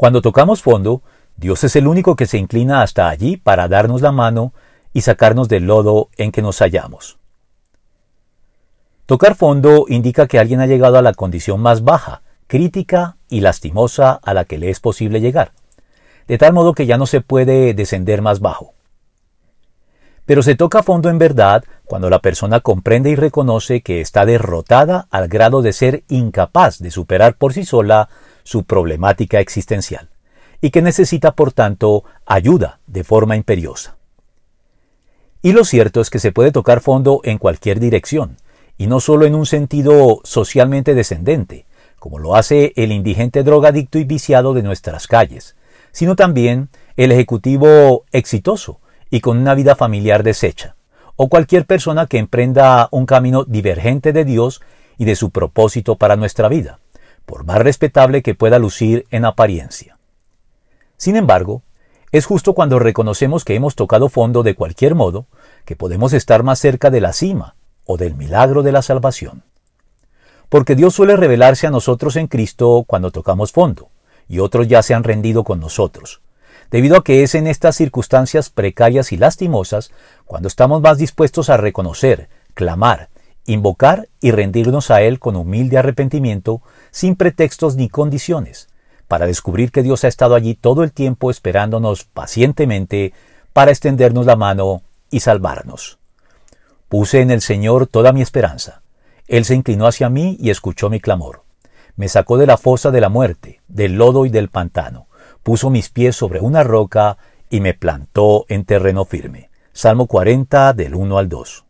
Cuando tocamos fondo, Dios es el único que se inclina hasta allí para darnos la mano y sacarnos del lodo en que nos hallamos. Tocar fondo indica que alguien ha llegado a la condición más baja, crítica y lastimosa a la que le es posible llegar, de tal modo que ya no se puede descender más bajo. Pero se toca fondo en verdad cuando la persona comprende y reconoce que está derrotada al grado de ser incapaz de superar por sí sola su problemática existencial, y que necesita por tanto ayuda de forma imperiosa. Y lo cierto es que se puede tocar fondo en cualquier dirección, y no solo en un sentido socialmente descendente, como lo hace el indigente drogadicto y viciado de nuestras calles, sino también el ejecutivo exitoso, y con una vida familiar deshecha, o cualquier persona que emprenda un camino divergente de Dios y de su propósito para nuestra vida, por más respetable que pueda lucir en apariencia. Sin embargo, es justo cuando reconocemos que hemos tocado fondo de cualquier modo que podemos estar más cerca de la cima o del milagro de la salvación. Porque Dios suele revelarse a nosotros en Cristo cuando tocamos fondo, y otros ya se han rendido con nosotros, debido a que es en estas circunstancias precarias y lastimosas cuando estamos más dispuestos a reconocer, clamar, invocar y rendirnos a Él con humilde arrepentimiento, sin pretextos ni condiciones, para descubrir que Dios ha estado allí todo el tiempo esperándonos pacientemente para extendernos la mano y salvarnos. Puse en el Señor toda mi esperanza. Él se inclinó hacia mí y escuchó mi clamor. Me sacó de la fosa de la muerte, del lodo y del pantano puso mis pies sobre una roca y me plantó en terreno firme. Salmo 40 del 1 al 2.